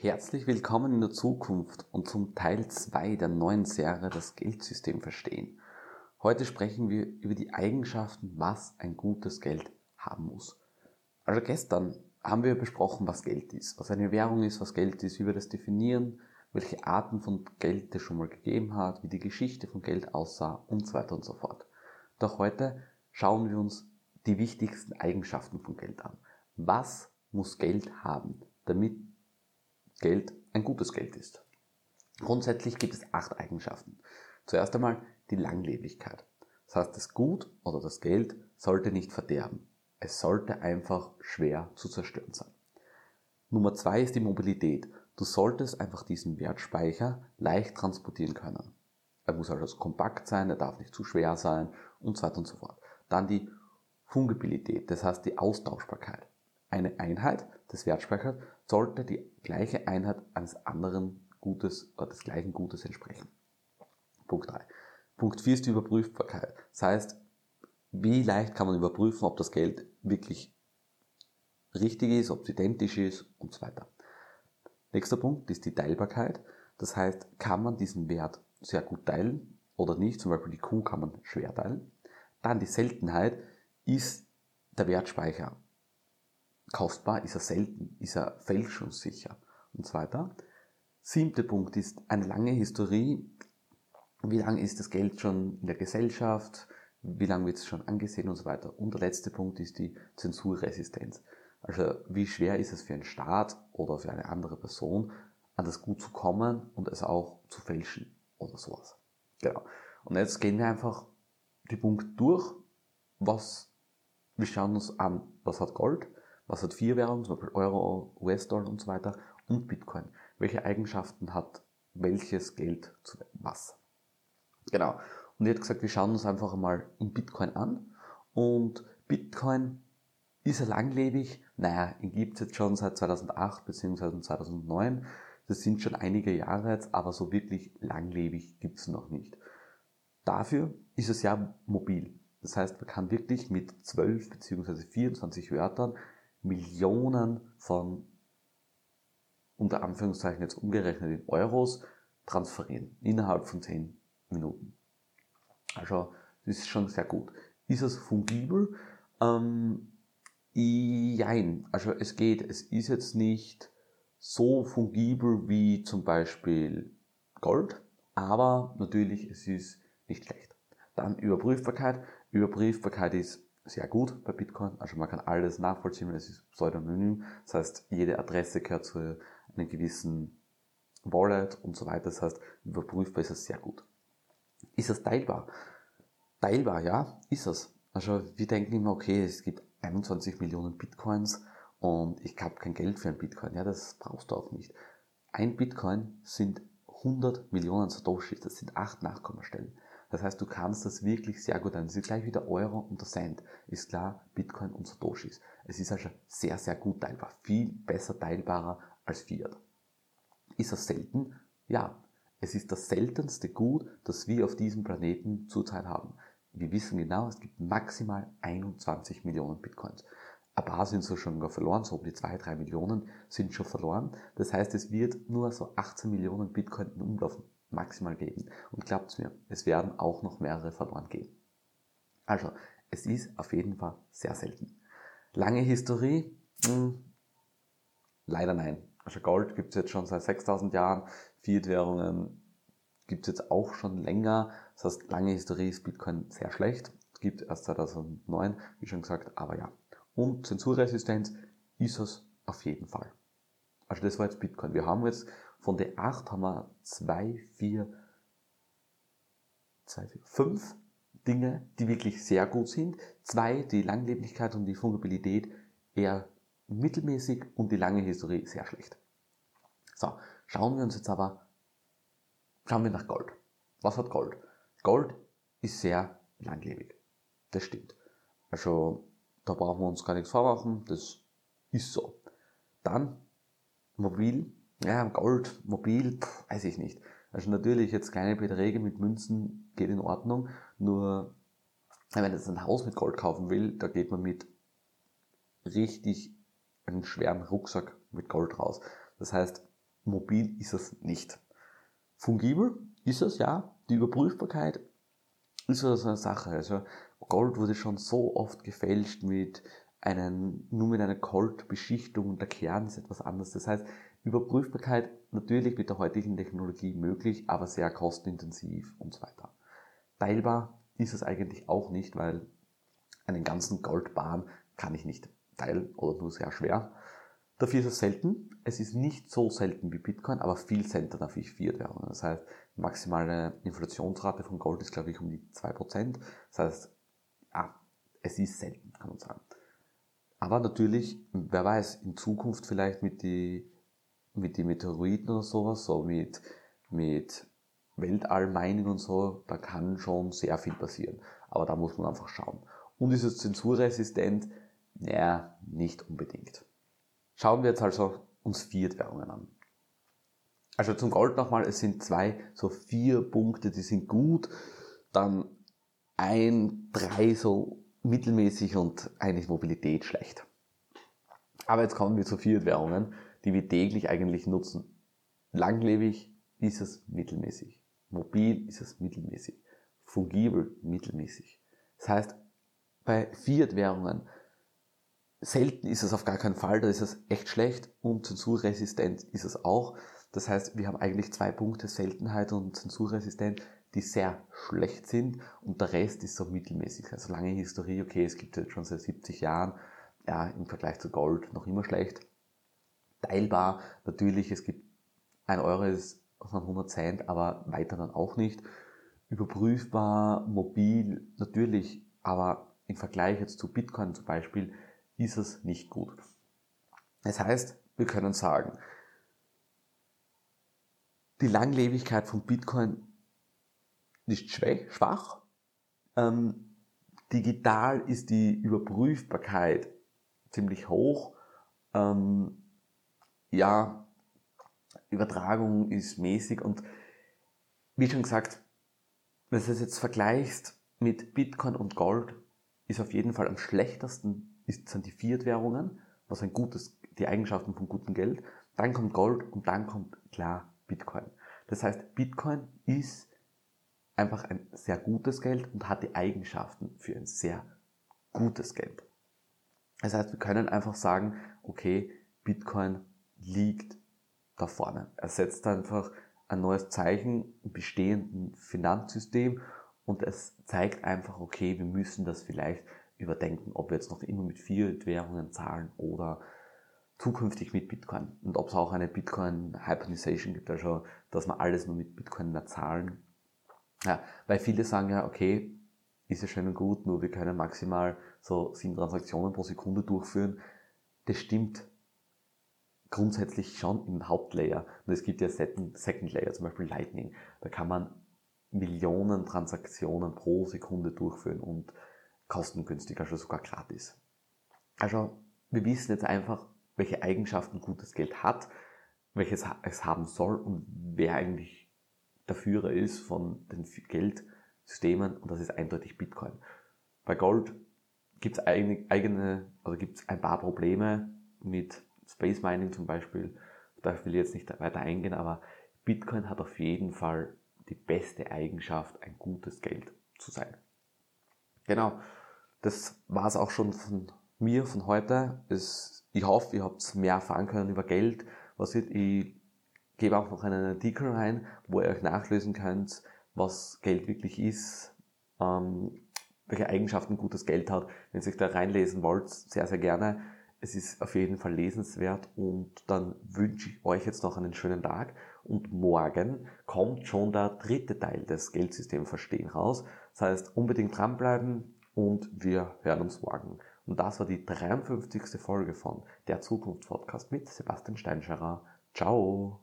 Herzlich willkommen in der Zukunft und zum Teil 2 der neuen Serie Das Geldsystem verstehen. Heute sprechen wir über die Eigenschaften, was ein gutes Geld haben muss. Also gestern haben wir besprochen, was Geld ist, was eine Währung ist, was Geld ist, wie wir das definieren, welche Arten von Geld es schon mal gegeben hat, wie die Geschichte von Geld aussah und so weiter und so fort. Doch heute schauen wir uns die wichtigsten Eigenschaften von Geld an. Was muss Geld haben, damit Geld ein gutes Geld ist. Grundsätzlich gibt es acht Eigenschaften. Zuerst einmal die Langlebigkeit. Das heißt, das Gut oder das Geld sollte nicht verderben. Es sollte einfach schwer zu zerstören sein. Nummer zwei ist die Mobilität. Du solltest einfach diesen Wertspeicher leicht transportieren können. Er muss also kompakt sein, er darf nicht zu schwer sein und so weiter und so fort. Dann die Fungibilität, das heißt die Austauschbarkeit. Eine Einheit des Wertspeichers sollte die gleiche Einheit eines anderen Gutes oder des gleichen Gutes entsprechen. Punkt 3. Punkt 4 ist die Überprüfbarkeit. Das heißt, wie leicht kann man überprüfen, ob das Geld wirklich richtig ist, ob es identisch ist und so weiter. Nächster Punkt ist die Teilbarkeit. Das heißt, kann man diesen Wert sehr gut teilen oder nicht. Zum Beispiel die Kuh kann man schwer teilen. Dann die Seltenheit ist der Wertspeicher kostbar, ist er selten, ist er fälschungssicher und so weiter. Siebter Punkt ist eine lange Historie. Wie lange ist das Geld schon in der Gesellschaft? Wie lange wird es schon angesehen und so weiter? Und der letzte Punkt ist die Zensurresistenz. Also wie schwer ist es für einen Staat oder für eine andere Person, an das Gut zu kommen und es auch zu fälschen oder sowas. Genau. Und jetzt gehen wir einfach die Punkte durch, was, wir schauen uns an, was hat Gold, was hat vier Währungen, zum Beispiel Euro, US-Dollar und so weiter und Bitcoin. Welche Eigenschaften hat welches Geld zu was? Genau. Und ich hätte gesagt, wir schauen uns einfach mal in Bitcoin an. Und Bitcoin ist er langlebig? Naja, ihn gibt es jetzt schon seit 2008 bzw. 2009. Das sind schon einige Jahre jetzt, aber so wirklich langlebig gibt es noch nicht. Dafür ist es ja mobil. Das heißt, man kann wirklich mit 12 bzw. 24 Wörtern Millionen von, unter Anführungszeichen jetzt umgerechnet in Euros, transferieren. Innerhalb von 10 Minuten. Also, das ist schon sehr gut. Ist es fungibel? Ähm, jein. Also, es geht. Es ist jetzt nicht so fungibel wie zum Beispiel Gold, aber natürlich, es ist nicht schlecht. Dann Überprüfbarkeit. Überprüfbarkeit ist sehr gut bei Bitcoin. Also man kann alles nachvollziehen, es ist pseudonym. Das heißt, jede Adresse gehört zu einem gewissen Wallet und so weiter. Das heißt, überprüfbar ist es sehr gut. Ist es teilbar? Teilbar, ja, ist es. Also wir denken immer, okay, es gibt 21 Millionen Bitcoins und ich habe kein Geld für ein Bitcoin. Ja, das brauchst du auch nicht. Ein Bitcoin sind 100 Millionen Satoshis, das sind acht Nachkommastellen. Das heißt, du kannst das wirklich sehr gut ein. Das ist gleich wie der Euro und der Cent. Ist klar, Bitcoin und Satoshis. Es ist also sehr, sehr gut teilbar. Viel besser teilbarer als Fiat. Ist das selten? Ja. Es ist das seltenste Gut, das wir auf diesem Planeten zurzeit haben. Wir wissen genau, es gibt maximal 21 Millionen Bitcoins. Ein paar sind so schon verloren, so um die 2, 3 Millionen sind schon verloren. Das heißt, es wird nur so 18 Millionen Bitcoin in Umlauf maximal geben. Und glaubt's mir, es werden auch noch mehrere verloren gehen. Also, es ist auf jeden Fall sehr selten. Lange Historie? Hm, leider nein. Also Gold gibt's jetzt schon seit 6000 Jahren, Fiat-Währungen gibt's jetzt auch schon länger. Das heißt, lange Historie ist Bitcoin sehr schlecht. Es gibt erst 2009, wie schon gesagt, aber ja. Und Zensurresistenz ist es auf jeden Fall. Also das war jetzt Bitcoin. Wir haben jetzt von der 8 haben wir 2, 4, 2, 4, 5 Dinge, die wirklich sehr gut sind. Zwei, die Langlebigkeit und die Fungibilität eher mittelmäßig und die lange Historie sehr schlecht. So, schauen wir uns jetzt aber, schauen wir nach Gold. Was hat Gold? Gold ist sehr langlebig. Das stimmt. Also, da brauchen wir uns gar nichts vormachen, das ist so. Dann mobil, ja, Gold, mobil, pff, weiß ich nicht. Also natürlich jetzt kleine Beträge mit Münzen geht in Ordnung, nur wenn man jetzt ein Haus mit Gold kaufen will, da geht man mit richtig einem schweren Rucksack mit Gold raus. Das heißt, mobil ist es nicht. Fungibel ist es, ja. Die Überprüfbarkeit ist so eine Sache. Also Gold wurde schon so oft gefälscht mit einen, nur mit einer Goldbeschichtung und der Kern ist etwas anderes. Das heißt, Überprüfbarkeit natürlich mit der heutigen Technologie möglich, aber sehr kostenintensiv und so weiter. Teilbar ist es eigentlich auch nicht, weil einen ganzen Goldbahn kann ich nicht teilen oder nur sehr schwer. Dafür ist es selten. Es ist nicht so selten wie Bitcoin, aber viel seltener wie Fiat-Währungen. Das heißt, maximale Inflationsrate von Gold ist, glaube ich, um die 2%. Das heißt, ja, es ist selten, kann man sagen. Aber natürlich, wer weiß, in Zukunft vielleicht mit die, mit die Meteoriten oder sowas, so mit, mit Weltallmining und so, da kann schon sehr viel passieren. Aber da muss man einfach schauen. Und ist es zensurresistent? Naja, nicht unbedingt. Schauen wir jetzt also uns Fiat-Währungen an. Also zum Gold nochmal, es sind zwei, so vier Punkte, die sind gut, dann ein, drei so mittelmäßig und eigentlich Mobilität schlecht. Aber jetzt kommen wir zu Fiat-Währungen, die wir täglich eigentlich nutzen. Langlebig ist es mittelmäßig. Mobil ist es mittelmäßig. Fungibel mittelmäßig. Das heißt, bei Fiat-Währungen selten ist es auf gar keinen Fall, da ist es echt schlecht und zensurresistent ist es auch. Das heißt, wir haben eigentlich zwei Punkte, Seltenheit und zensurresistent, die sehr schlecht sind und der Rest ist so mittelmäßig. Also lange Historie, okay, es gibt jetzt schon seit 70 Jahren, ja, im Vergleich zu Gold noch immer schlecht. Teilbar, natürlich, es gibt ein Euro ist von 100 Cent, aber weiter dann auch nicht. Überprüfbar, mobil, natürlich, aber im Vergleich jetzt zu Bitcoin zum Beispiel, ist es nicht gut. Das heißt, wir können sagen, die Langlebigkeit von Bitcoin ist schwach. Ähm, digital ist die Überprüfbarkeit ziemlich hoch. Ähm, ja, Übertragung ist mäßig und wie schon gesagt, wenn du es jetzt vergleichst mit Bitcoin und Gold, ist auf jeden Fall am schlechtesten ist, sind die Fiat-Währungen, was ein gutes, die Eigenschaften von gutem Geld. Dann kommt Gold und dann kommt klar Bitcoin. Das heißt, Bitcoin ist einfach ein sehr gutes Geld und hat die Eigenschaften für ein sehr gutes Geld. Das heißt, wir können einfach sagen, okay, Bitcoin liegt da vorne. Er setzt einfach ein neues Zeichen im bestehenden Finanzsystem und es zeigt einfach, okay, wir müssen das vielleicht überdenken, ob wir jetzt noch immer mit Fiat-Währungen zahlen oder zukünftig mit Bitcoin. Und ob es auch eine Bitcoin-Hypernization gibt, also dass wir alles nur mit Bitcoin mehr zahlen. Ja, weil viele sagen ja, okay, ist ja schön und gut, nur wir können maximal so sieben Transaktionen pro Sekunde durchführen. Das stimmt grundsätzlich schon im Hauptlayer. Und es gibt ja Second, Layer, zum Beispiel Lightning. Da kann man Millionen Transaktionen pro Sekunde durchführen und kostengünstig, also sogar gratis. Also wir wissen jetzt einfach, welche Eigenschaften gutes Geld hat, welches es haben soll und wer eigentlich der Führer ist von den Geldsystemen und das ist eindeutig Bitcoin. Bei Gold gibt es eigene, also gibt es ein paar Probleme mit Space Mining zum Beispiel. Da will ich jetzt nicht weiter eingehen, aber Bitcoin hat auf jeden Fall die beste Eigenschaft, ein gutes Geld zu sein. Genau, das war es auch schon von mir von heute. Es, ich hoffe, ihr habt mehr erfahren können über Geld. Was wird, ich gebe auch noch einen Artikel rein, wo ihr euch nachlesen könnt, was Geld wirklich ist, ähm, welche Eigenschaften gutes Geld hat. Wenn ihr euch da reinlesen wollt, sehr, sehr gerne. Es ist auf jeden Fall lesenswert und dann wünsche ich euch jetzt noch einen schönen Tag und morgen kommt schon der dritte Teil des Geldsystem Verstehen raus. Das heißt, unbedingt dranbleiben, und wir hören uns morgen. Und das war die 53. Folge von der Zukunft Podcast mit Sebastian Steinscherer. Ciao!